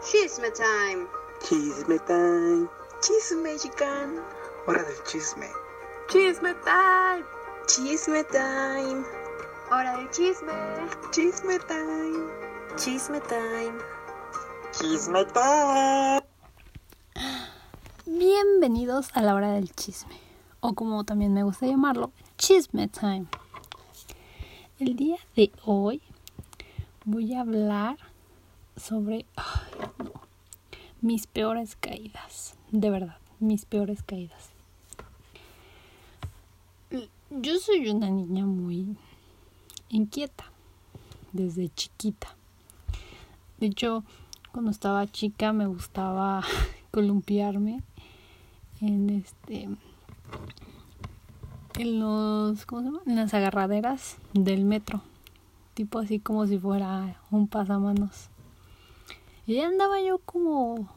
Chisme time. Chisme time. Chisme chican. Hora del chisme. Chisme time. Chisme time. Hora del chisme. Chisme time. Chisme time. Chisme time. Bienvenidos a la hora del chisme, o como también me gusta llamarlo, chisme time. El día de hoy voy a hablar sobre no, mis peores caídas, de verdad, mis peores caídas. Yo soy una niña muy inquieta desde chiquita. De hecho, cuando estaba chica me gustaba columpiarme en este en los ¿cómo se llama? en las agarraderas del metro tipo así como si fuera un pasamanos y andaba yo como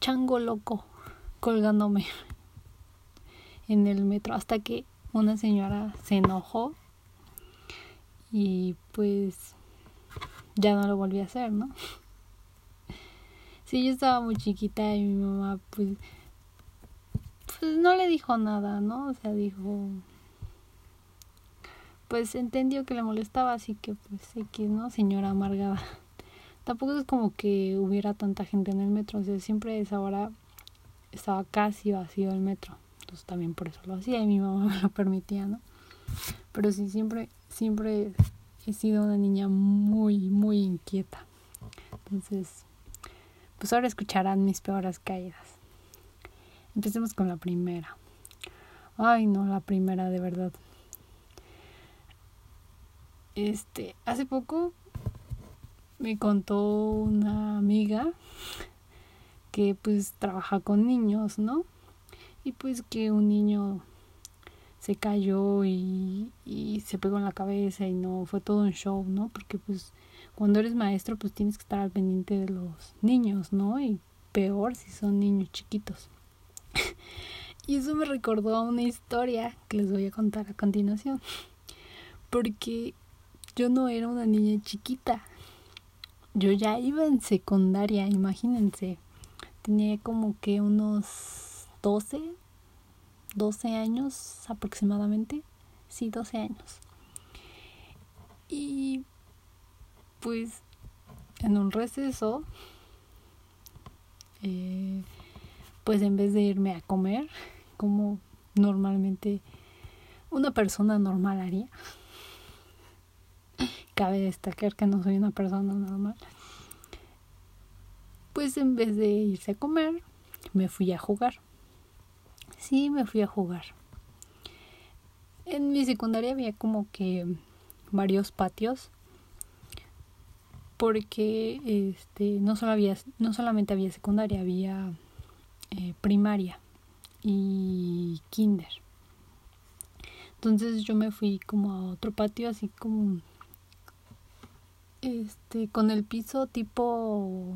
chango loco colgándome en el metro hasta que una señora se enojó y pues ya no lo volví a hacer, ¿no? Sí, yo estaba muy chiquita y mi mamá pues pues no le dijo nada, ¿no? O sea, dijo pues entendió que le molestaba, así que pues que no, señora amargada. Tampoco es como que hubiera tanta gente en el metro, sea, siempre a esa hora estaba casi vacío el metro. Entonces también por eso lo hacía y mi mamá me lo permitía, ¿no? Pero sí, siempre, siempre he sido una niña muy, muy inquieta. Entonces, pues ahora escucharán mis peores caídas. Empecemos con la primera. Ay, no, la primera de verdad. Este, hace poco me contó una amiga que pues trabaja con niños, ¿no? Y pues que un niño se cayó y, y se pegó en la cabeza y no, fue todo un show, ¿no? Porque pues cuando eres maestro pues tienes que estar al pendiente de los niños, ¿no? Y peor si son niños chiquitos. y eso me recordó a una historia que les voy a contar a continuación. Porque yo no era una niña chiquita. Yo ya iba en secundaria, imagínense. Tenía como que unos 12, 12 años aproximadamente. Sí, 12 años. Y pues en un receso, eh, pues en vez de irme a comer, como normalmente una persona normal haría, cabe destacar que no soy una persona normal, pues en vez de irse a comer, me fui a jugar. Sí, me fui a jugar. En mi secundaria había como que varios patios porque este no solo había no solamente había secundaria había eh, primaria y kinder entonces yo me fui como a otro patio así como este con el piso tipo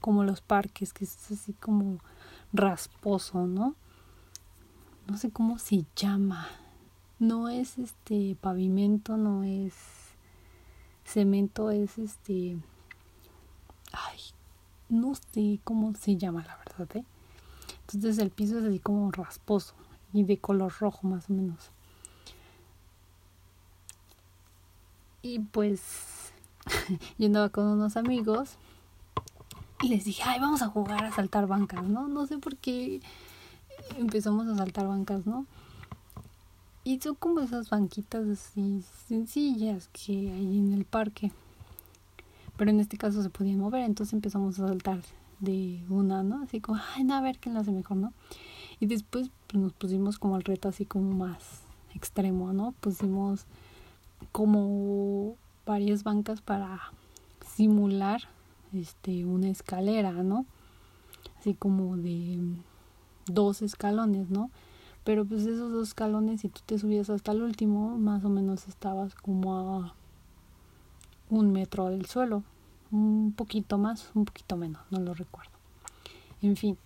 como los parques que es así como rasposo no no sé cómo se llama. No es este pavimento no es cemento es este ay no sé cómo se llama la verdad ¿eh? entonces el piso es así como rasposo y de color rojo más o menos. Y pues yo andaba con unos amigos y les dije ay vamos a jugar a saltar bancas no no sé por qué empezamos a saltar bancas no y son como esas banquitas así sencillas que hay en el parque. Pero en este caso se podía mover, entonces empezamos a saltar de una, ¿no? Así como, ay, no, a ver quién lo hace mejor, ¿no? Y después pues, nos pusimos como el reto así como más extremo, ¿no? Pusimos como varias bancas para simular este una escalera, ¿no? Así como de dos escalones, ¿no? pero pues esos dos escalones si tú te subías hasta el último más o menos estabas como a un metro del suelo un poquito más un poquito menos no lo recuerdo en fin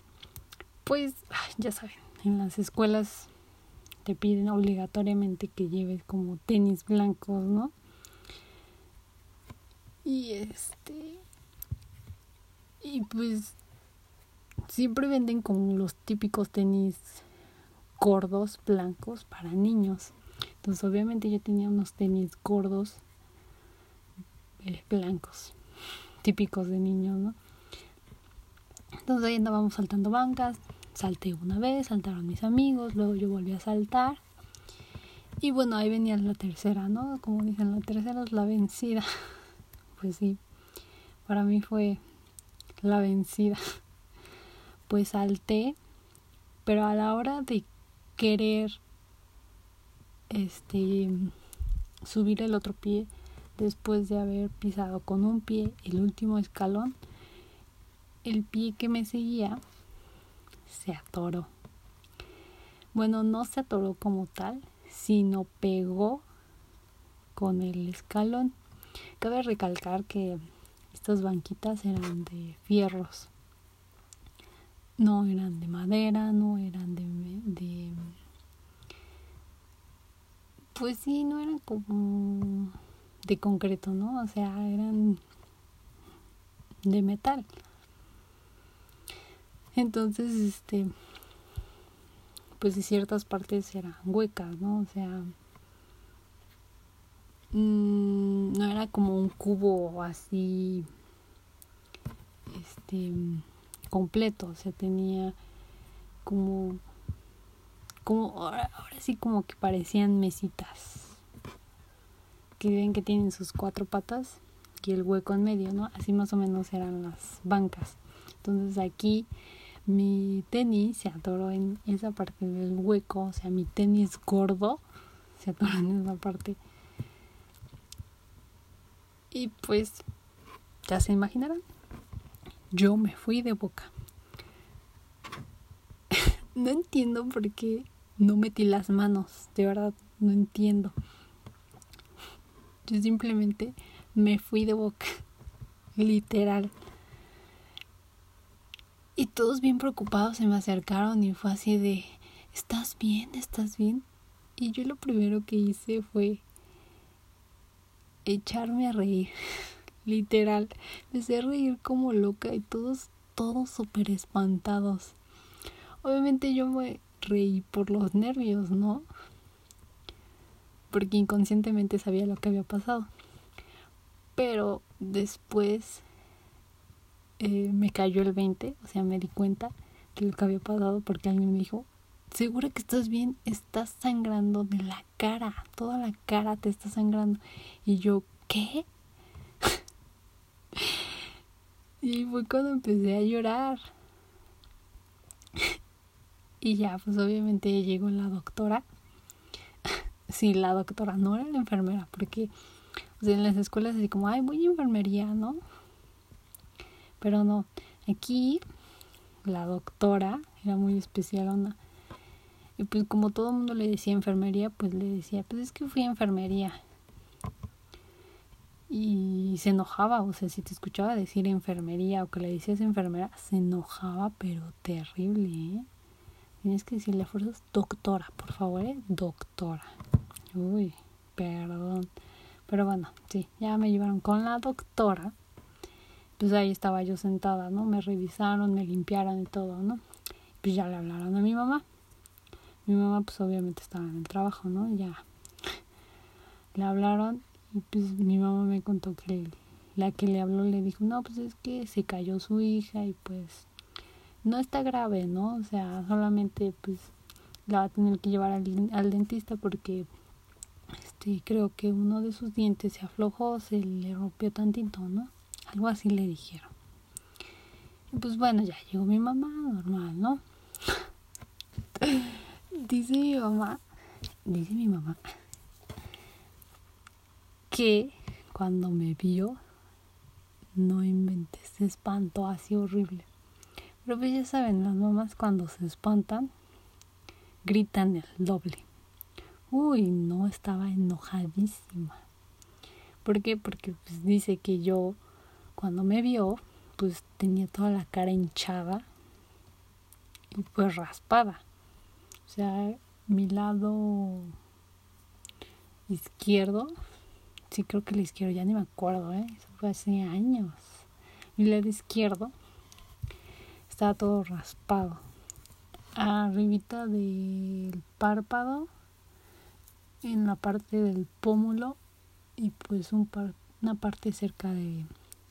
pues ya saben en las escuelas te piden obligatoriamente que lleves como tenis blancos no y este Y pues siempre venden como los típicos tenis gordos, blancos para niños. Entonces obviamente yo tenía unos tenis gordos, eh, blancos, típicos de niños, ¿no? Entonces ahí andábamos saltando bancas, salté una vez, saltaron mis amigos, luego yo volví a saltar. Y bueno, ahí venía la tercera, ¿no? Como dicen, la tercera es la vencida. Pues sí, para mí fue la vencida. Pues salté, pero a la hora de querer este subir el otro pie después de haber pisado con un pie el último escalón, el pie que me seguía se atoró. Bueno, no se atoró como tal, sino pegó con el escalón. Cabe recalcar que estas banquitas eran de fierros. No eran de madera, no eran de, de pues sí, no eran como de concreto, ¿no? O sea, eran de metal. Entonces, este, pues de ciertas partes eran huecas, ¿no? O sea, mmm, no era como un cubo así, este, completo, o sea, tenía como, como, ahora, ahora sí como que parecían mesitas, que ven que tienen sus cuatro patas y el hueco en medio, ¿no? Así más o menos eran las bancas. Entonces aquí mi tenis se atoró en esa parte del hueco, o sea, mi tenis gordo se atoró en esa parte. Y pues, ya se imaginarán, yo me fui de boca. no entiendo por qué no metí las manos, de verdad, no entiendo. Yo simplemente me fui de boca, literal. Y todos bien preocupados se me acercaron y fue así de, ¿estás bien? ¿Estás bien? Y yo lo primero que hice fue echarme a reír, literal. Empecé a reír como loca y todos, todos súper espantados. Obviamente yo me reí por los nervios, ¿no? Porque inconscientemente sabía lo que había pasado. Pero después eh, me cayó el 20, o sea, me di cuenta de lo que había pasado porque alguien me dijo, ¿segura que estás bien? Estás sangrando de la cara, toda la cara te está sangrando. Y yo, ¿qué? y fue cuando empecé a llorar. y ya, pues obviamente llegó la doctora. sí, la doctora, no era la enfermera, porque en las escuelas así como, ay, voy a enfermería, ¿no? Pero no, aquí la doctora era muy especial, onda. Y pues como todo el mundo le decía enfermería, pues le decía, pues es que fui a enfermería. Y se enojaba, o sea, si te escuchaba decir enfermería o que le decías enfermera, se enojaba, pero terrible, ¿eh? Tienes que decirle a fuerzas doctora, por favor, ¿eh? Doctora. Uy, perdón. Pero bueno, sí, ya me llevaron con la doctora pues ahí estaba yo sentada, ¿no? Me revisaron, me limpiaron y todo, ¿no? Pues ya le hablaron a mi mamá. Mi mamá pues obviamente estaba en el trabajo, ¿no? Ya le hablaron y pues mi mamá me contó que la que le habló le dijo, no, pues es que se cayó su hija y pues no está grave, ¿no? O sea, solamente pues la va a tener que llevar al, al dentista porque este creo que uno de sus dientes se aflojó, se le rompió tantito, ¿no? Algo así le dijeron. Y pues bueno, ya llegó mi mamá, normal, ¿no? Dice mi mamá, dice mi mamá, que cuando me vio, no inventé, se espantó así horrible. Pero pues ya saben, las mamás cuando se espantan, gritan el doble. Uy, no, estaba enojadísima. ¿Por qué? Porque pues dice que yo cuando me vio, pues tenía toda la cara hinchada y pues raspada. O sea, mi lado izquierdo, sí creo que el izquierdo, ya ni me acuerdo, ¿eh? Eso fue hace años. Mi lado izquierdo estaba todo raspado. Arribita del párpado, en la parte del pómulo y pues un par, una parte cerca de,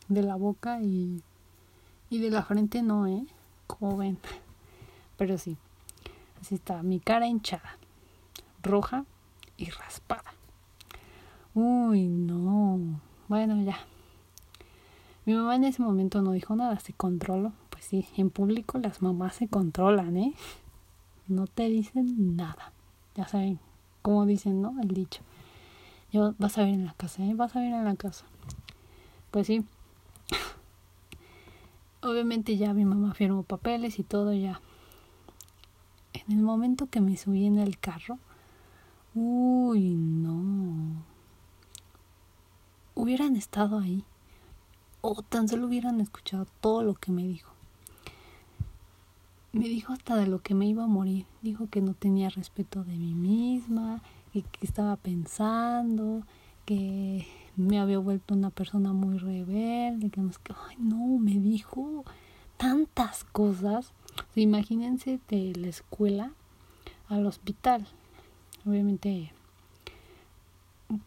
de la boca y, y de la frente no, ¿eh? Como ven. Pero sí, está, mi cara hinchada, roja y raspada. Uy, no. Bueno, ya. Mi mamá en ese momento no dijo nada, se controló. Pues sí, en público las mamás se controlan, ¿eh? No te dicen nada. Ya saben, como dicen, ¿no? El dicho. Yo, vas a ver en la casa, ¿eh? Vas a ver en la casa. Pues sí. Obviamente ya mi mamá firmó papeles y todo ya. En el momento que me subí en el carro, uy, no. Hubieran estado ahí o tan solo hubieran escuchado todo lo que me dijo. Me dijo hasta de lo que me iba a morir. Dijo que no tenía respeto de mí misma, que, que estaba pensando, que me había vuelto una persona muy rebelde, que no es que, ay no, me dijo tantas cosas. Imagínense de la escuela al hospital. Obviamente,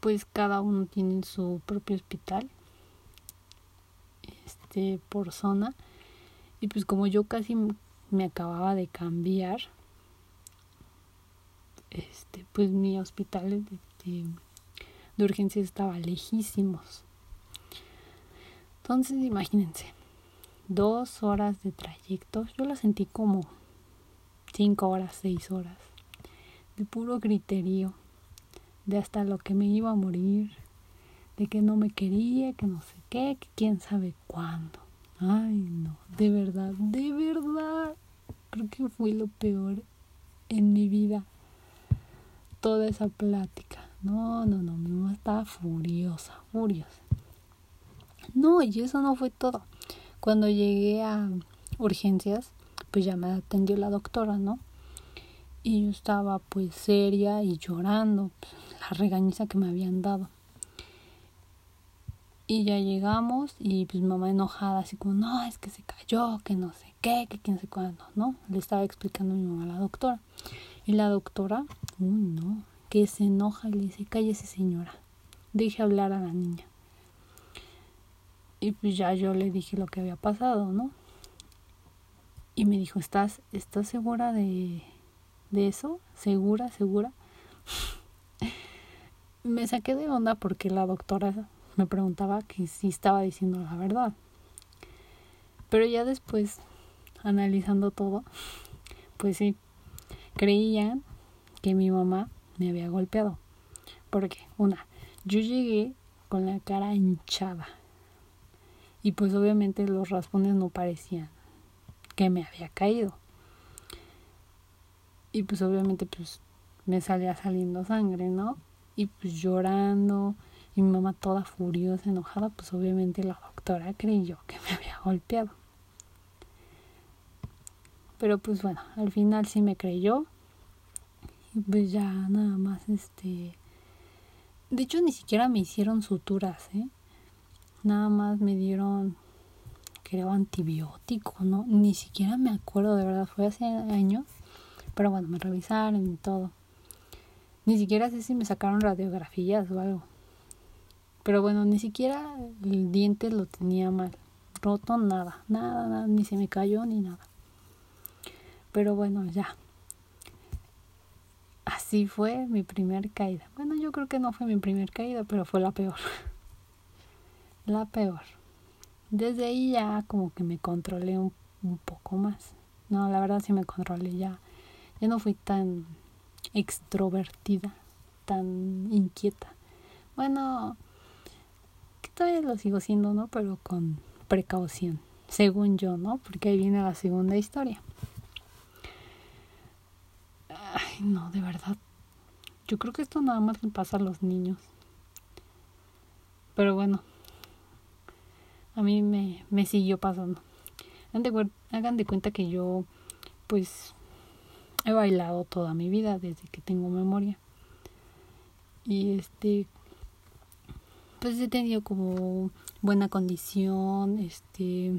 pues cada uno tiene su propio hospital este por zona. Y pues como yo casi me acababa de cambiar este pues mi hospital de, de urgencias estaba lejísimos. Entonces imagínense dos horas de trayecto yo la sentí como cinco horas seis horas de puro criterio de hasta lo que me iba a morir de que no me quería, que no sé qué, que quién sabe cuándo. Ay, no, de verdad, de verdad, creo que fue lo peor en mi vida. Toda esa plática. No, no, no, mi mamá estaba furiosa, furiosa. No, y eso no fue todo. Cuando llegué a urgencias, pues ya me atendió la doctora, ¿no? Y yo estaba pues seria y llorando, pues, la regañiza que me habían dado. Y ya llegamos y pues mamá enojada, así como, no, es que se cayó, que no sé qué, que quién sé cuándo, ¿no? Le estaba explicando a mi mamá a la doctora. Y la doctora, uy, no, que se enoja y le dice, cállese señora, deje hablar a la niña. Y pues ya yo le dije lo que había pasado, ¿no? Y me dijo, ¿estás, estás segura de, de eso? ¿Segura, segura? me saqué de onda porque la doctora me preguntaba que si estaba diciendo la verdad. Pero ya después, analizando todo, pues sí, creían que mi mamá me había golpeado. Porque, una, yo llegué con la cara hinchada. Y pues obviamente los raspones no parecían que me había caído. Y pues obviamente pues me salía saliendo sangre, ¿no? Y pues llorando, y mi mamá toda furiosa, enojada, pues obviamente la doctora creyó que me había golpeado. Pero pues bueno, al final sí me creyó. Y pues ya nada más este... De hecho ni siquiera me hicieron suturas, ¿eh? Nada más me dieron, creo, antibiótico, ¿no? Ni siquiera me acuerdo, de verdad, fue hace años. Pero bueno, me revisaron y todo. Ni siquiera sé si me sacaron radiografías o algo. Pero bueno, ni siquiera el diente lo tenía mal. Roto, nada, nada, nada, ni se me cayó ni nada. Pero bueno, ya. Así fue mi primer caída. Bueno, yo creo que no fue mi primer caída, pero fue la peor. la peor. Desde ahí ya como que me controlé un, un poco más. No, la verdad sí me controlé ya. Ya no fui tan extrovertida, tan inquieta. Bueno, todavía lo sigo siendo, ¿no? Pero con precaución, según yo, ¿no? Porque ahí viene la segunda historia. Ay, no, de verdad. Yo creo que esto nada más le pasa a los niños. Pero bueno, a mí me, me siguió pasando. Hagan de, cuenta que yo, pues, he bailado toda mi vida desde que tengo memoria. Y este, pues he tenido como buena condición, este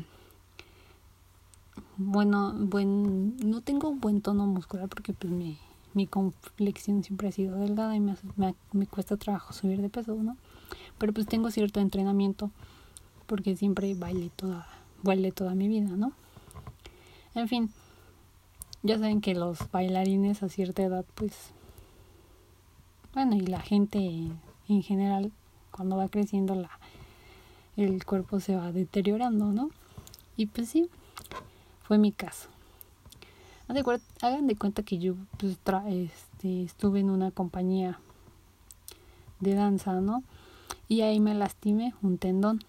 bueno, buen, no tengo un buen tono muscular porque pues mi, mi complexión siempre ha sido delgada y me, me, me cuesta trabajo subir de peso, ¿no? Pero pues tengo cierto entrenamiento porque siempre bailé toda, bailé toda mi vida, ¿no? En fin, ya saben que los bailarines a cierta edad, pues, bueno, y la gente en general, cuando va creciendo, la, el cuerpo se va deteriorando, ¿no? Y pues sí, fue mi caso. Hagan de cuenta que yo pues, tra- este, estuve en una compañía de danza, ¿no? Y ahí me lastimé un tendón,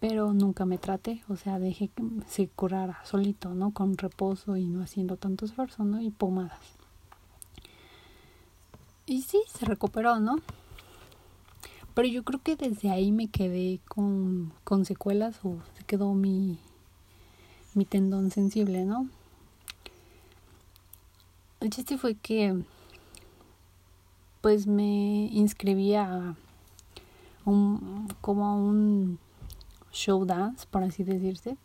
pero nunca me traté, o sea, dejé que se curara solito, ¿no? Con reposo y no haciendo tanto esfuerzo, ¿no? Y pomadas. Y sí, se recuperó, ¿no? Pero yo creo que desde ahí me quedé con, con secuelas o se quedó mi, mi tendón sensible, ¿no? El chiste fue que pues me inscribí a un, como a un show dance, por así decirse.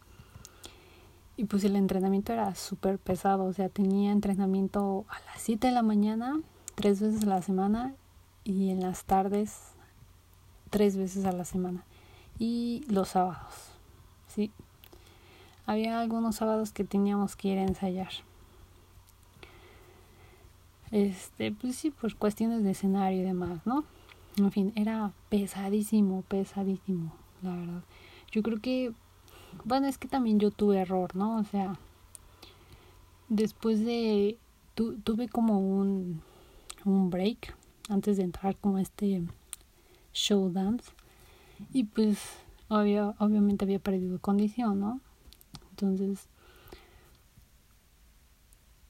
Y pues el entrenamiento era súper pesado, o sea, tenía entrenamiento a las 7 de la mañana, tres veces a la semana, y en las tardes, tres veces a la semana. Y los sábados, sí. Había algunos sábados que teníamos que ir a ensayar. Este, pues sí, por cuestiones de escenario y demás, ¿no? En fin, era pesadísimo, pesadísimo, la verdad. Yo creo que, bueno, es que también yo tuve error, ¿no? O sea, después de, tu, tuve como un, un break antes de entrar como a este show dance y pues obvio, obviamente había perdido condición, ¿no? Entonces,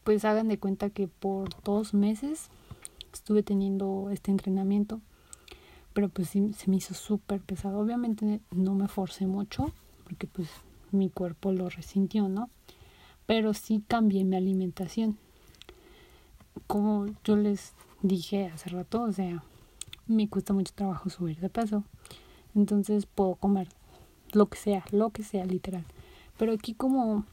pues hagan de cuenta que por dos meses estuve teniendo este entrenamiento, pero pues sí se me hizo súper pesado. Obviamente no me forcé mucho, porque pues mi cuerpo lo resintió, ¿no? Pero sí cambié mi alimentación. Como yo les dije hace rato, o sea, me cuesta mucho trabajo subir de peso. Entonces puedo comer lo que sea, lo que sea, literal. Pero aquí como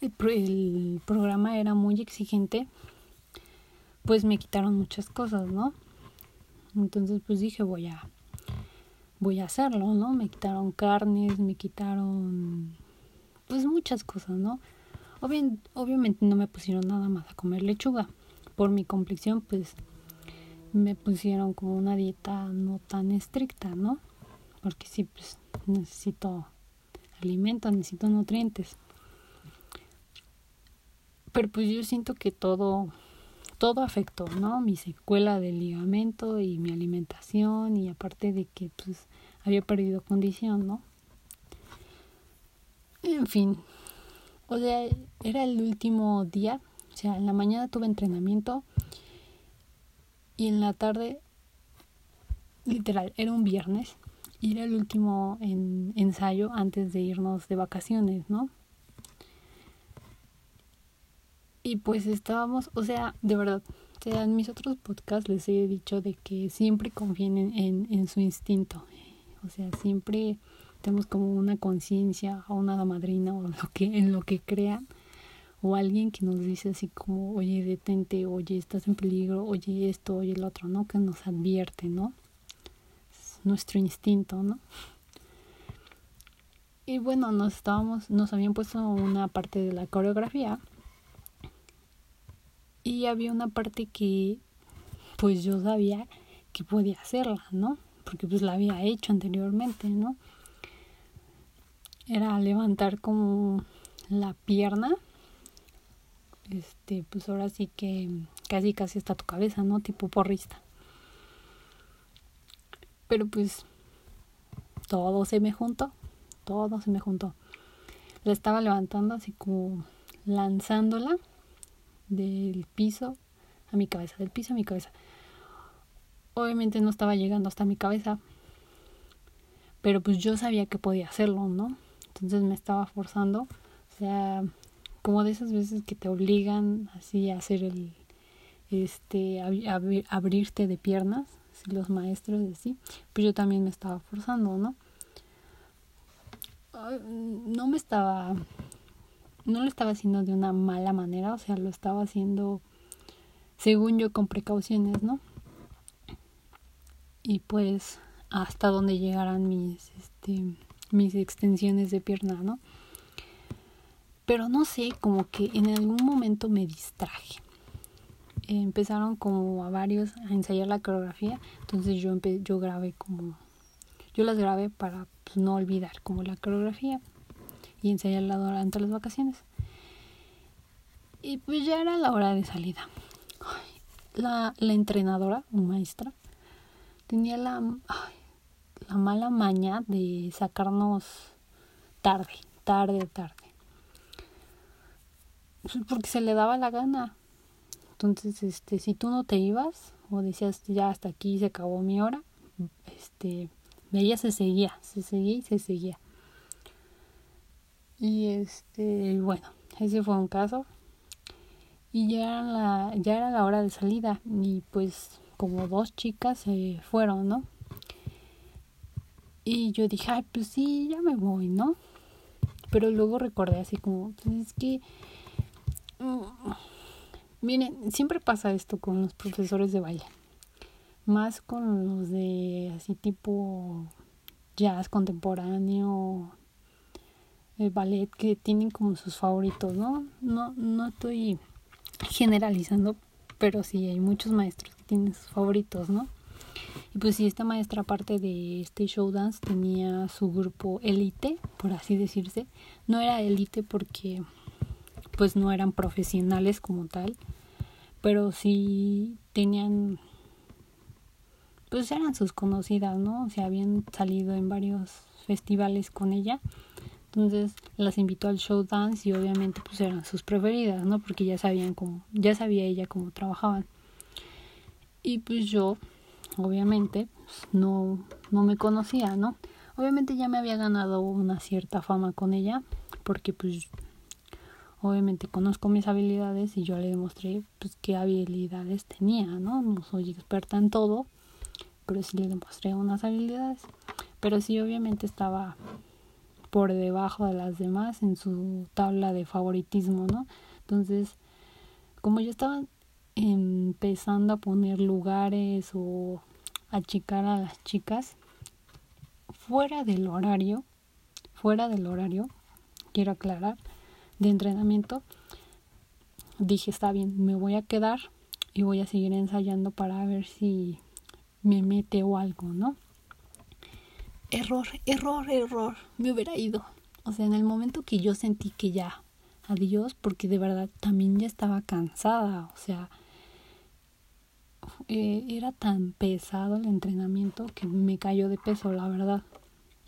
el, el programa era muy exigente, pues me quitaron muchas cosas, ¿no? Entonces pues dije voy a voy a hacerlo, ¿no? Me quitaron carnes, me quitaron pues muchas cosas, ¿no? Obviamente no me pusieron nada más a comer lechuga. Por mi complexión pues me pusieron como una dieta no tan estricta, ¿no? Porque sí pues necesito alimento, necesito nutrientes. Pero pues yo siento que todo todo afectó, ¿no? Mi secuela del ligamento y mi alimentación y aparte de que pues había perdido condición, ¿no? En fin, o sea, era el último día, o sea, en la mañana tuve entrenamiento y en la tarde, literal, era un viernes y era el último en, ensayo antes de irnos de vacaciones, ¿no? Y pues estábamos, o sea, de verdad, o sea, en mis otros podcasts les he dicho de que siempre confíen en, en, su instinto. O sea, siempre tenemos como una conciencia o una madrina o lo que, en lo que crean. O alguien que nos dice así como, oye, detente, oye, estás en peligro, oye esto, oye el otro, ¿no? Que nos advierte, ¿no? Es nuestro instinto, ¿no? Y bueno, nos estábamos, nos habían puesto una parte de la coreografía y había una parte que pues yo sabía que podía hacerla, ¿no? Porque pues la había hecho anteriormente, ¿no? Era levantar como la pierna. Este, pues ahora sí que casi casi hasta tu cabeza, ¿no? Tipo porrista. Pero pues todo se me juntó, todo se me juntó. La estaba levantando así como lanzándola del piso a mi cabeza, del piso a mi cabeza. Obviamente no estaba llegando hasta mi cabeza, pero pues yo sabía que podía hacerlo, ¿no? Entonces me estaba forzando, o sea, como de esas veces que te obligan así a hacer el, este, ab- ab- abrirte de piernas, así los maestros así, pues yo también me estaba forzando, ¿no? No me estaba no lo estaba haciendo de una mala manera, o sea, lo estaba haciendo según yo con precauciones, ¿no? Y pues hasta donde llegaran mis este mis extensiones de pierna, ¿no? Pero no sé, como que en algún momento me distraje. empezaron como a varios a ensayar la coreografía, entonces yo yo grabé como yo las grabé para pues, no olvidar como la coreografía y ensayarla durante las vacaciones. Y pues ya era la hora de salida. La, la entrenadora, maestra, tenía la, la mala maña de sacarnos tarde, tarde, tarde. Pues, porque se le daba la gana. Entonces, este, si tú no te ibas o decías ya hasta aquí se acabó mi hora, este, ella se seguía, se seguía y se seguía. Y este, bueno, ese fue un caso. Y ya era la, ya era la hora de salida. Y pues como dos chicas se fueron, ¿no? Y yo dije, ay, pues sí, ya me voy, ¿no? Pero luego recordé así como, pues es que... Mm, miren, siempre pasa esto con los profesores de baile más con los de así tipo jazz contemporáneo, el ballet que tienen como sus favoritos, ¿no? No, no estoy generalizando, pero sí hay muchos maestros que tienen sus favoritos, ¿no? Y pues sí, esta maestra aparte de este show dance tenía su grupo élite, por así decirse. No era élite porque pues no eran profesionales como tal, pero sí tenían pues eran sus conocidas, ¿no? O sea, habían salido en varios festivales con ella. Entonces las invitó al show dance y obviamente pues eran sus preferidas, ¿no? Porque ya sabían cómo, ya sabía ella cómo trabajaban. Y pues yo, obviamente, pues, no, no me conocía, ¿no? Obviamente ya me había ganado una cierta fama con ella, porque pues obviamente conozco mis habilidades y yo le demostré pues qué habilidades tenía, ¿no? No soy experta en todo, pero sí le demostré unas habilidades. Pero sí, obviamente estaba por debajo de las demás en su tabla de favoritismo, ¿no? Entonces, como yo estaba empezando a poner lugares o achicar a las chicas fuera del horario, fuera del horario, quiero aclarar, de entrenamiento, dije, está bien, me voy a quedar y voy a seguir ensayando para ver si me mete o algo, ¿no? Error, error, error, me hubiera ido. O sea, en el momento que yo sentí que ya, adiós, porque de verdad también ya estaba cansada, o sea, eh, era tan pesado el entrenamiento que me cayó de peso, la verdad,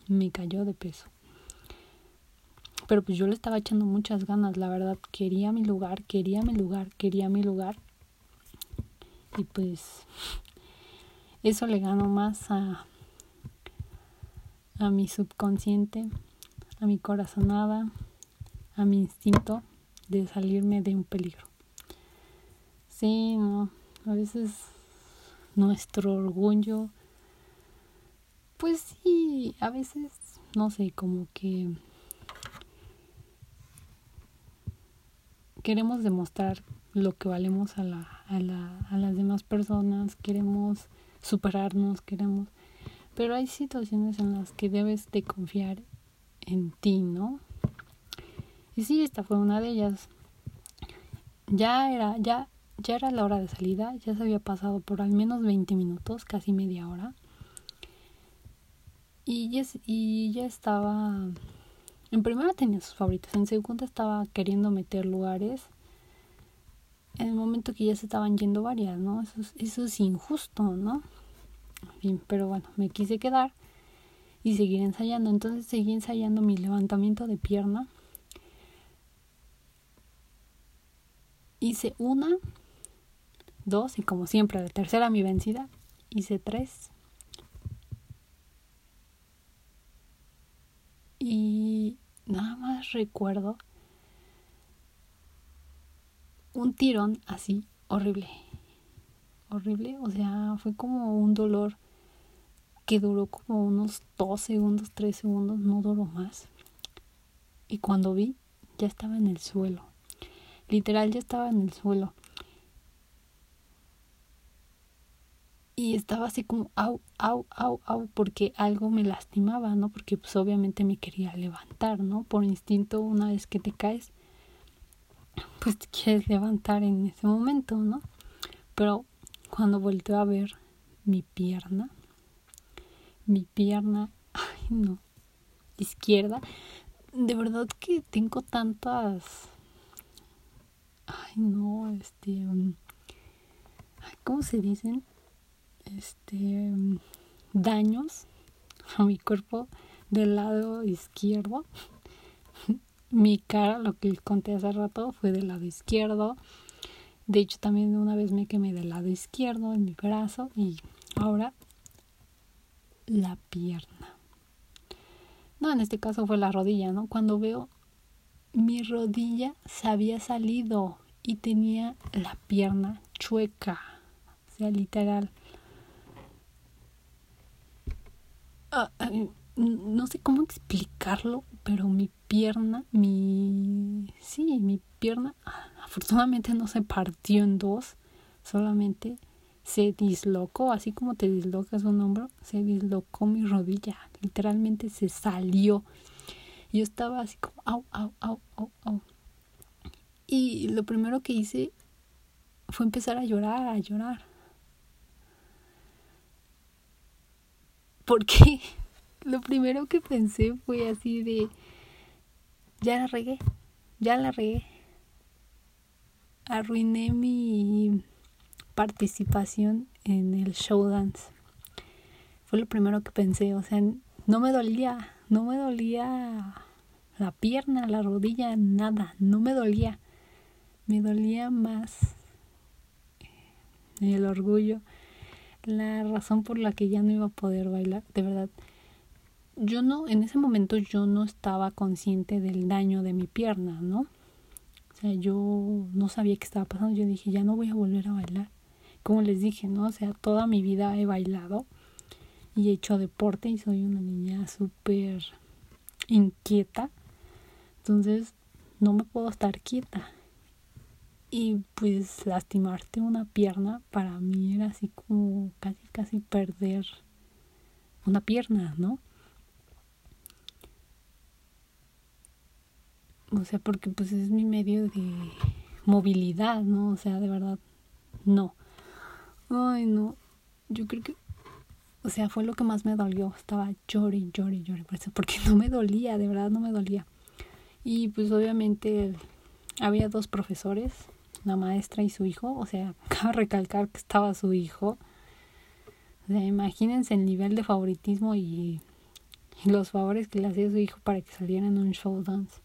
me cayó de peso. Pero pues yo le estaba echando muchas ganas, la verdad, quería mi lugar, quería mi lugar, quería mi lugar. Y pues eso le gano más a, a mi subconsciente, a mi corazonada, a mi instinto de salirme de un peligro. Sí, no, a veces nuestro orgullo, pues sí, a veces, no sé, como que queremos demostrar lo que valemos a, la, a, la, a las demás personas, queremos superarnos, queremos. Pero hay situaciones en las que debes de confiar en ti, ¿no? Y sí, esta fue una de ellas. Ya era, ya, ya era la hora de salida, ya se había pasado por al menos 20 minutos, casi media hora. Y ya, y ya estaba, en primera tenía sus favoritos, en segunda estaba queriendo meter lugares. En el momento que ya se estaban yendo varias, ¿no? Eso, eso es injusto, ¿no? Pero bueno, me quise quedar y seguir ensayando. Entonces seguí ensayando mi levantamiento de pierna. Hice una, dos y como siempre, la tercera mi vencida, hice tres. Y nada más recuerdo un tirón así horrible horrible, o sea, fue como un dolor que duró como unos dos segundos, tres segundos, no duró más. Y cuando vi, ya estaba en el suelo. Literal ya estaba en el suelo. Y estaba así como, au, au, au, au, porque algo me lastimaba, ¿no? Porque pues obviamente me quería levantar, ¿no? Por instinto, una vez que te caes, pues te quieres levantar en ese momento, ¿no? Pero cuando volteo a ver mi pierna, mi pierna, ay no, izquierda, de verdad que tengo tantas, ay no, este, ¿cómo se dicen? Este, daños a mi cuerpo del lado izquierdo. mi cara, lo que conté hace rato, fue del lado izquierdo. De hecho, también una vez me quemé del lado izquierdo en mi brazo y ahora la pierna. No, en este caso fue la rodilla, ¿no? Cuando veo mi rodilla se había salido y tenía la pierna chueca, o sea, literal. Ah, no sé cómo explicarlo, pero mi pierna, mi... Sí, mi pierna afortunadamente no se partió en dos, solamente se dislocó, así como te dislocas un hombro, se dislocó mi rodilla, literalmente se salió. Yo estaba así como, au, au, au, au, au. Y lo primero que hice fue empezar a llorar, a llorar. Porque lo primero que pensé fue así de, ya la regué, ya la regué. Arruiné mi participación en el show dance. Fue lo primero que pensé, o sea, no me dolía, no me dolía la pierna, la rodilla, nada, no me dolía. Me dolía más el orgullo, la razón por la que ya no iba a poder bailar, de verdad. Yo no, en ese momento yo no estaba consciente del daño de mi pierna, ¿no? O sea, yo no sabía qué estaba pasando. Yo dije, ya no voy a volver a bailar como les dije, ¿no? O sea, toda mi vida he bailado y he hecho deporte y soy una niña súper inquieta. Entonces, no me puedo estar quieta. Y pues lastimarte una pierna para mí era así como casi, casi perder una pierna, ¿no? O sea, porque pues es mi medio de movilidad, ¿no? O sea, de verdad, no. Ay, no. Yo creo que. O sea, fue lo que más me dolió. Estaba llore, llore, llore. Porque no me dolía, de verdad no me dolía. Y pues obviamente había dos profesores, la maestra y su hijo. O sea, cabe recalcar que estaba su hijo. O sea, imagínense el nivel de favoritismo y, y los favores que le hacía su hijo para que saliera en un show dance.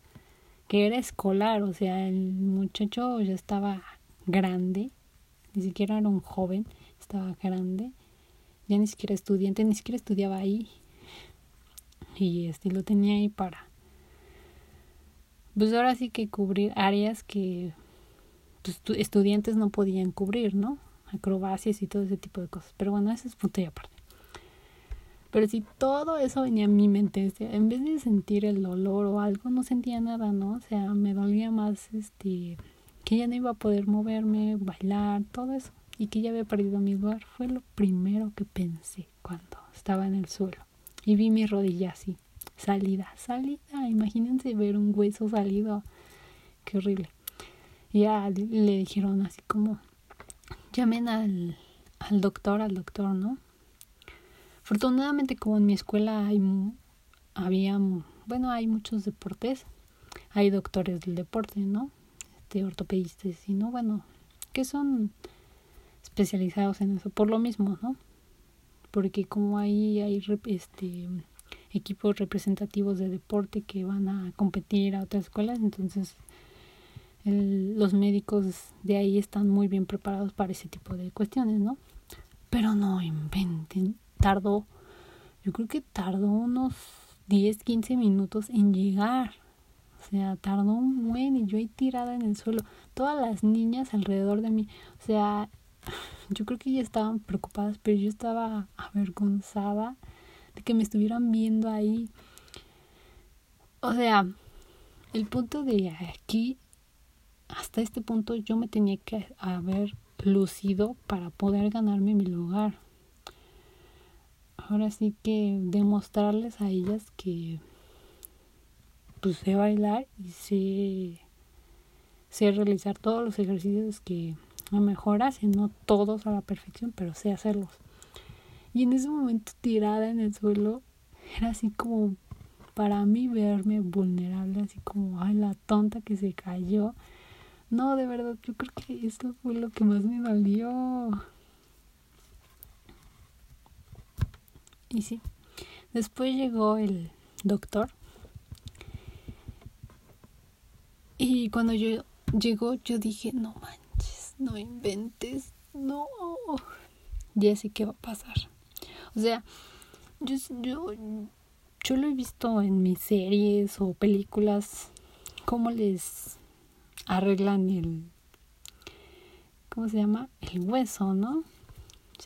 Que era escolar, o sea, el muchacho ya estaba grande ni siquiera era un joven, estaba grande, ya ni siquiera estudiante, ni siquiera estudiaba ahí. Y este lo tenía ahí para pues ahora sí que cubrir áreas que pues, estudiantes no podían cubrir, ¿no? Acrobacias y todo ese tipo de cosas. Pero bueno, ese es punto y aparte. Pero si todo eso venía a mi mente, en vez de sentir el dolor o algo, no sentía nada, ¿no? O sea, me dolía más este que ya no iba a poder moverme, bailar, todo eso, y que ya había perdido mi lugar, fue lo primero que pensé cuando estaba en el suelo. Y vi mi rodilla así, salida, salida, imagínense ver un hueso salido, qué horrible. Ya le dijeron así como, llamen al, al doctor, al doctor, ¿no? Afortunadamente como en mi escuela hay, había, bueno, hay muchos deportes, hay doctores del deporte, ¿no? de ortopedistas, sino bueno, que son especializados en eso, por lo mismo, ¿no? Porque como ahí hay este equipos representativos de deporte que van a competir a otras escuelas, entonces los médicos de ahí están muy bien preparados para ese tipo de cuestiones, ¿no? Pero no inventen, tardó, yo creo que tardó unos 10, 15 minutos en llegar o sea, tardó un buen y yo ahí tirada en el suelo. Todas las niñas alrededor de mí. O sea, yo creo que ya estaban preocupadas, pero yo estaba avergonzada de que me estuvieran viendo ahí. O sea, el punto de aquí, hasta este punto, yo me tenía que haber lucido para poder ganarme mi lugar. Ahora sí que demostrarles a ellas que pues sé bailar y sé, sé realizar todos los ejercicios que a mejor hacen, no todos a la perfección, pero sé hacerlos. Y en ese momento tirada en el suelo, era así como para mí verme vulnerable, así como, ay, la tonta que se cayó. No, de verdad, yo creo que esto fue lo que más me dolió. Y sí, después llegó el doctor. Y cuando yo llegó, yo dije, no manches, no inventes, no. Ya sé qué va a pasar. O sea, yo, yo, yo lo he visto en mis series o películas, cómo les arreglan el, ¿cómo se llama? El hueso, ¿no?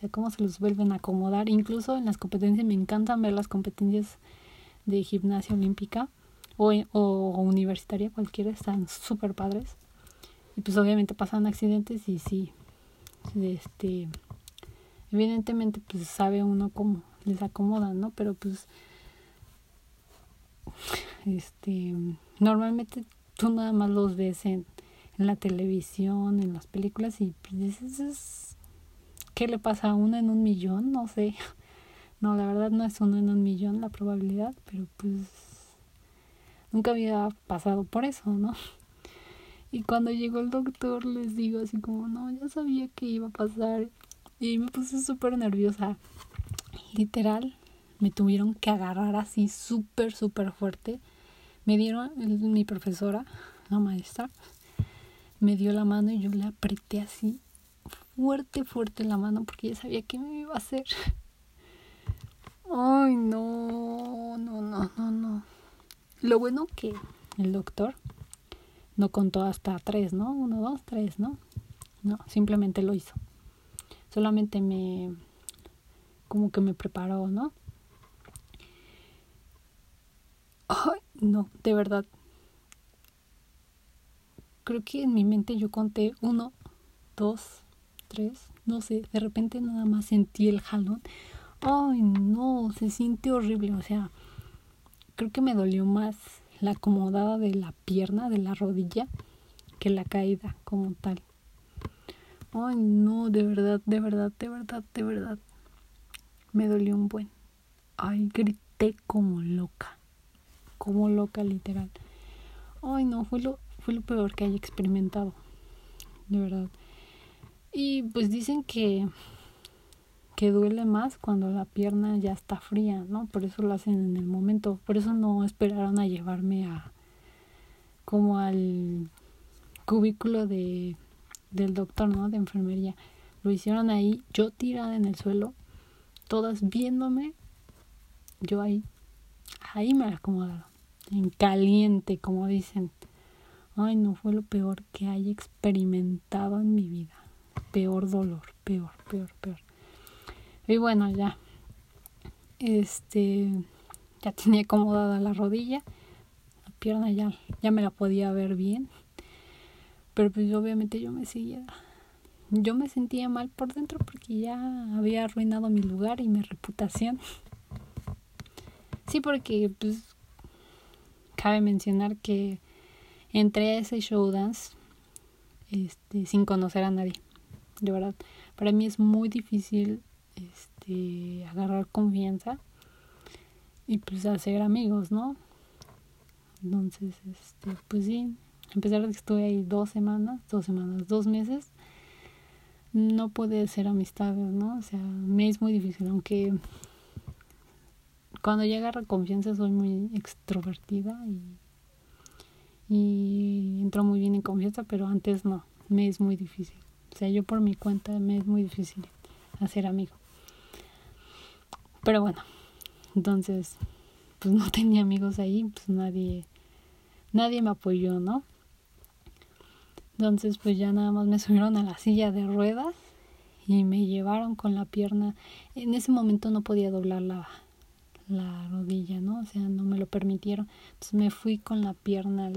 Sea, cómo se los vuelven a acomodar. Incluso en las competencias, me encantan ver las competencias de gimnasia olímpica o, o universitaria, cualquiera, están súper padres. Y pues obviamente pasan accidentes y sí, este, evidentemente pues sabe uno cómo les acomodan, ¿no? Pero pues, este, normalmente tú nada más los ves en, la televisión, en las películas y pues dices, ¿qué le pasa a uno en un millón? No sé. No, la verdad no es uno en un millón la probabilidad, pero pues nunca había pasado por eso, ¿no? Y cuando llegó el doctor les digo así como, no, ya sabía que iba a pasar. Y me puse súper nerviosa. Literal, me tuvieron que agarrar así súper, súper fuerte. Me dieron, mi profesora, la maestra, me dio la mano y yo le apreté así fuerte, fuerte la mano porque ya sabía que me iba a hacer. Ay, no, no, no, no, no. Lo bueno que el doctor no contó hasta tres, ¿no? Uno, dos, tres, ¿no? No, simplemente lo hizo. Solamente me, como que me preparó, ¿no? Ay, no, de verdad. Creo que en mi mente yo conté uno, dos, no sé, de repente nada más sentí el jalón. Ay, no, se siente horrible, o sea, creo que me dolió más la acomodada de la pierna, de la rodilla, que la caída como tal. Ay, no, de verdad, de verdad, de verdad, de verdad. Me dolió un buen. Ay, grité como loca. Como loca, literal. Ay, no, fue lo, fue lo peor que haya experimentado. De verdad. Y pues dicen que que duele más cuando la pierna ya está fría, ¿no? Por eso lo hacen en el momento. Por eso no esperaron a llevarme a como al cubículo de del doctor, ¿no? De enfermería. Lo hicieron ahí, yo tirada en el suelo, todas viéndome, yo ahí, ahí me acomodaron, en caliente, como dicen. Ay, no fue lo peor que haya experimentado en mi vida. Peor dolor, peor, peor, peor. Y bueno, ya. Este. Ya tenía acomodada la rodilla. La pierna ya, ya me la podía ver bien. Pero pues obviamente yo me seguía. Yo me sentía mal por dentro porque ya había arruinado mi lugar y mi reputación. Sí, porque pues cabe mencionar que entré a ese show dance este, sin conocer a nadie. De verdad, para mí es muy difícil este, agarrar confianza y pues hacer amigos, ¿no? Entonces, este, pues sí, a pesar de que estuve ahí dos semanas, dos semanas, dos meses, no pude hacer amistades, ¿no? O sea, me es muy difícil, aunque cuando ya agarro confianza soy muy extrovertida y, y entro muy bien en confianza, pero antes no, me es muy difícil. O sea, yo por mi cuenta me es muy difícil hacer amigos. Pero bueno, entonces, pues no tenía amigos ahí, pues nadie, nadie me apoyó, ¿no? Entonces, pues ya nada más me subieron a la silla de ruedas y me llevaron con la pierna. En ese momento no podía doblar la, la rodilla, ¿no? O sea, no me lo permitieron. Entonces me fui con la pierna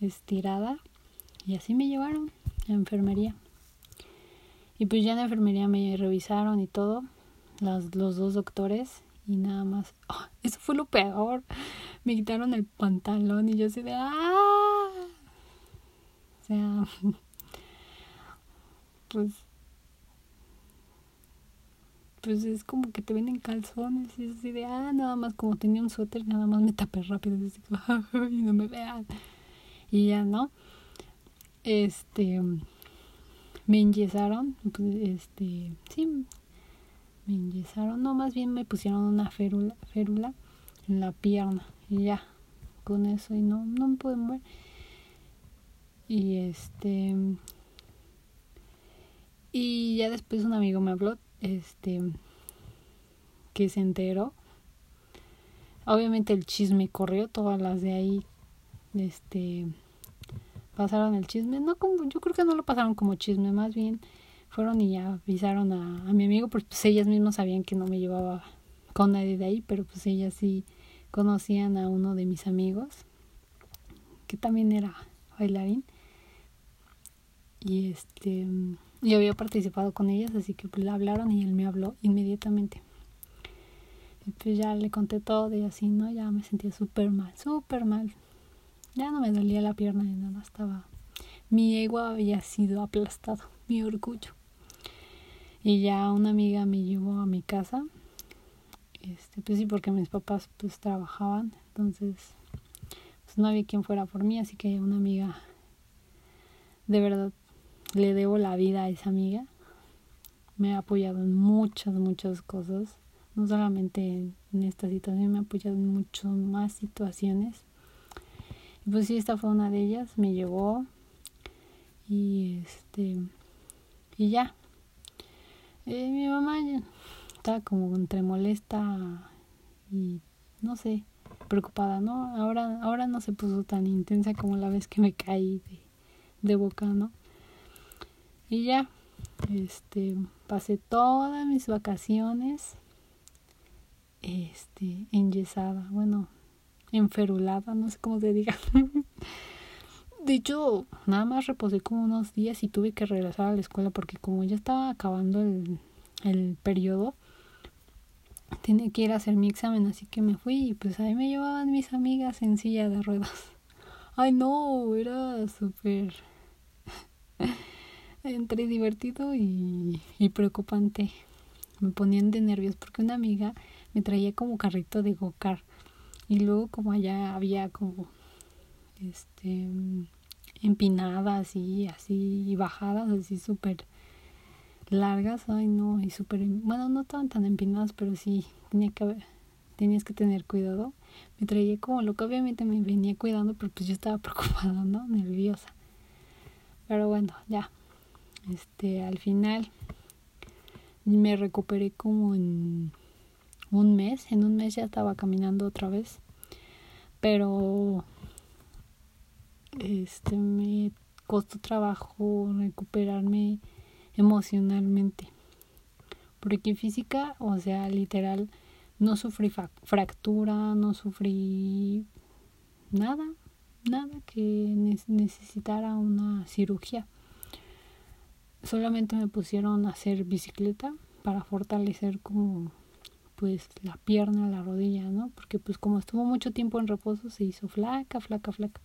estirada y así me llevaron enfermería. Y pues ya en enfermería me revisaron y todo, los, los dos doctores, y nada más. Oh, eso fue lo peor. Me quitaron el pantalón y yo así de ¡ah! O sea, pues pues es como que te venden calzones y es así de, ah, nada más como tenía un suéter, nada más me tapé rápido y no me vean. Y ya, ¿no? Este, me enyesaron, este, sí, me enyesaron, no, más bien me pusieron una férula, férula en la pierna y ya, con eso y no, no me pude mover. Y este, y ya después un amigo me habló, este, que se enteró. Obviamente el chisme corrió, todas las de ahí, este, pasaron el chisme. No como, yo creo que no lo pasaron como chisme, más bien fueron y ya avisaron a, a mi amigo, porque pues ellas mismas sabían que no me llevaba con nadie de ahí, pero pues ellas sí conocían a uno de mis amigos, que también era bailarín. Y este yo había participado con ellas, así que pues le hablaron y él me habló inmediatamente. Y pues ya le conté todo y así, ¿no? Ya me sentía súper mal, súper mal. Ya no me dolía la pierna ni nada, estaba... Mi ego había sido aplastado, mi orgullo. Y ya una amiga me llevó a mi casa. Este, pues sí, porque mis papás pues trabajaban, entonces pues no había quien fuera por mí, así que una amiga de verdad le debo la vida a esa amiga. Me ha apoyado en muchas, muchas cosas. No solamente en esta situación, me ha apoyado en muchas más situaciones. Pues sí, esta fue una de ellas. Me llevó. Y este. Y ya. Eh, mi mamá estaba como entre molesta y no sé, preocupada, ¿no? Ahora, ahora no se puso tan intensa como la vez que me caí de, de boca, ¿no? Y ya, este, pasé todas mis vacaciones, este, enyesada, bueno, enferulada, no sé cómo se diga. De hecho, nada más reposé como unos días y tuve que regresar a la escuela porque como ya estaba acabando el, el periodo, tenía que ir a hacer mi examen, así que me fui y pues ahí me llevaban mis amigas en silla de ruedas. Ay no, era súper entre divertido y, y preocupante. Me ponían de nervios porque una amiga me traía como carrito de gocar y luego como allá había como este empinadas y así y bajadas así súper largas ay no y súper bueno no estaban tan empinadas pero sí tenía que tenías que tener cuidado. Me traía como lo que obviamente me venía cuidando pero pues yo estaba preocupada no nerviosa. Pero bueno ya este, al final me recuperé como en un mes. En un mes ya estaba caminando otra vez. Pero este me costó trabajo recuperarme emocionalmente. Porque física, o sea, literal, no sufrí fractura, no sufrí nada, nada que necesitara una cirugía solamente me pusieron a hacer bicicleta para fortalecer como pues la pierna, la rodilla, ¿no? Porque pues como estuvo mucho tiempo en reposo se hizo flaca, flaca, flaca.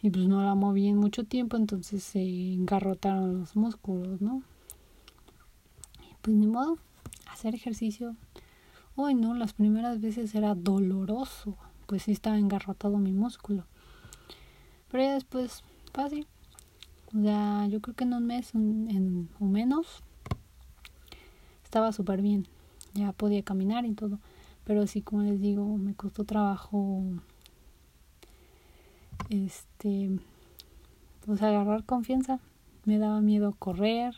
Y pues no la moví en mucho tiempo, entonces se engarrotaron los músculos, ¿no? Y pues ni modo, hacer ejercicio. Uy, no, las primeras veces era doloroso, pues sí estaba engarrotado mi músculo. Pero ya después, fácil, o sea, yo creo que en un mes en, o menos estaba súper bien. Ya podía caminar y todo. Pero sí, como les digo, me costó trabajo este pues agarrar confianza. Me daba miedo correr,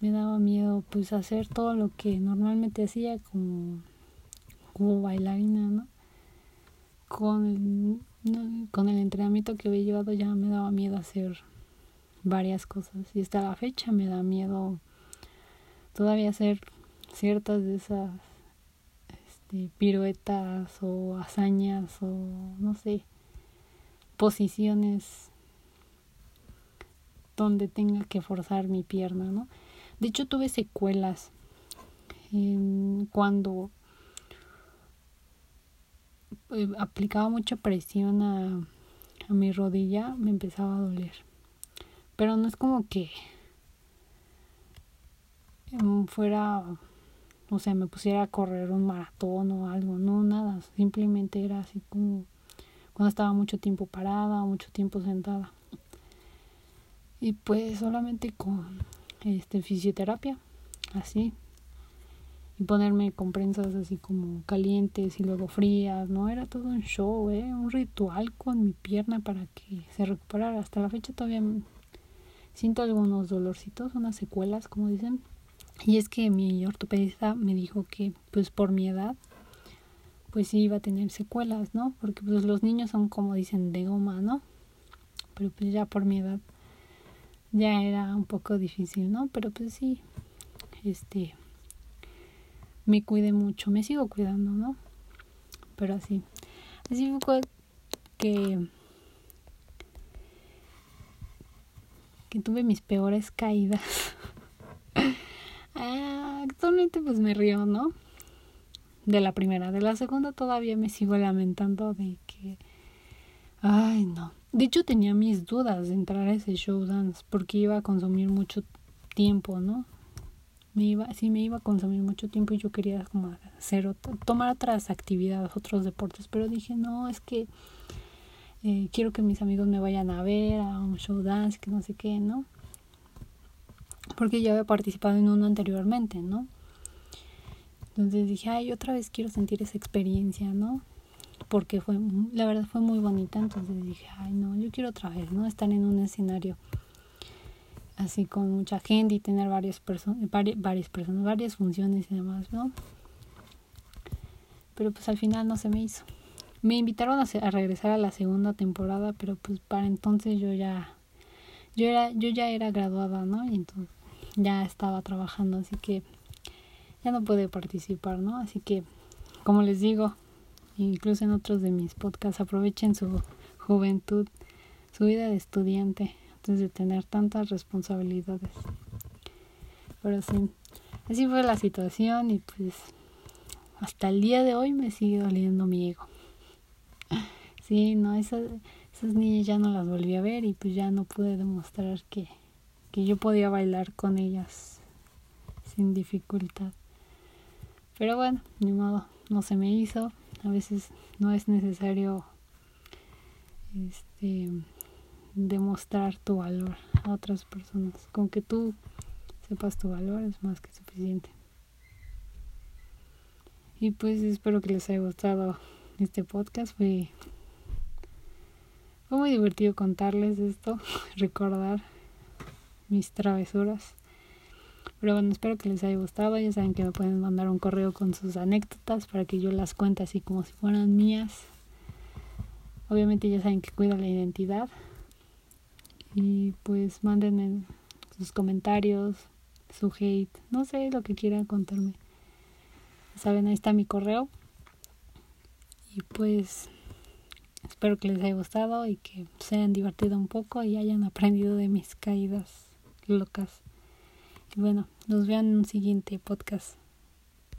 me daba miedo pues hacer todo lo que normalmente hacía como, como bailarina, ¿no? Con el, con el entrenamiento que había llevado ya me daba miedo hacer varias cosas y hasta la fecha me da miedo todavía hacer ciertas de esas este piruetas o hazañas o no sé posiciones donde tenga que forzar mi pierna, ¿no? De hecho tuve secuelas en cuando eh, aplicaba mucha presión a, a mi rodilla me empezaba a doler. Pero no es como que em, fuera, o sea, me pusiera a correr un maratón o algo, no, nada, simplemente era así como cuando estaba mucho tiempo parada, mucho tiempo sentada. Y pues solamente con este fisioterapia, así, y ponerme comprensas así como calientes y luego frías, ¿no? Era todo un show, ¿eh? Un ritual con mi pierna para que se recuperara. Hasta la fecha todavía siento algunos dolorcitos, unas secuelas, como dicen. Y es que mi ortopedista me dijo que, pues por mi edad, pues sí iba a tener secuelas, ¿no? Porque pues los niños son como dicen de goma, ¿no? Pero pues ya por mi edad ya era un poco difícil, ¿no? Pero pues sí, este me cuide mucho, me sigo cuidando, ¿no? Pero así, así fue que que tuve mis peores caídas. Actualmente pues me río, ¿no? De la primera, de la segunda todavía me sigo lamentando de que ay, no. De hecho tenía mis dudas de entrar a ese show dance porque iba a consumir mucho tiempo, ¿no? me iba, sí me iba a consumir mucho tiempo y yo quería como hacer tomar otras actividades, otros deportes, pero dije, no, es que eh, quiero que mis amigos me vayan a ver a un show dance, que no sé qué, ¿no? Porque ya había participado en uno anteriormente, ¿no? Entonces dije, ay, otra vez quiero sentir esa experiencia, ¿no? Porque fue, la verdad fue muy bonita, entonces dije, ay, no, yo quiero otra vez, ¿no? Estar en un escenario así con mucha gente y tener varias personas, varias personas, varias funciones y demás, ¿no? Pero pues al final no se me hizo. Me invitaron a, a regresar a la segunda temporada, pero pues para entonces yo ya yo era yo ya era graduada, ¿no? Y entonces ya estaba trabajando, así que ya no pude participar, ¿no? Así que como les digo, incluso en otros de mis podcasts aprovechen su juventud, su vida de estudiante de tener tantas responsabilidades. Pero sí, así fue la situación y pues hasta el día de hoy me sigue doliendo mi ego. Sí, no, esas, esas niñas ya no las volví a ver y pues ya no pude demostrar que, que yo podía bailar con ellas sin dificultad. Pero bueno, ni modo, no se me hizo. A veces no es necesario este demostrar tu valor a otras personas. Con que tú sepas tu valor es más que suficiente. Y pues espero que les haya gustado este podcast. Fue, fue muy divertido contarles esto, recordar mis travesuras. Pero bueno, espero que les haya gustado. Ya saben que me pueden mandar un correo con sus anécdotas para que yo las cuente así como si fueran mías. Obviamente ya saben que cuida la identidad y pues manden en sus comentarios, su hate, no sé lo que quieran contarme. Saben, ahí está mi correo. Y pues espero que les haya gustado y que se hayan divertido un poco y hayan aprendido de mis caídas locas. Y bueno, nos veo en un siguiente podcast.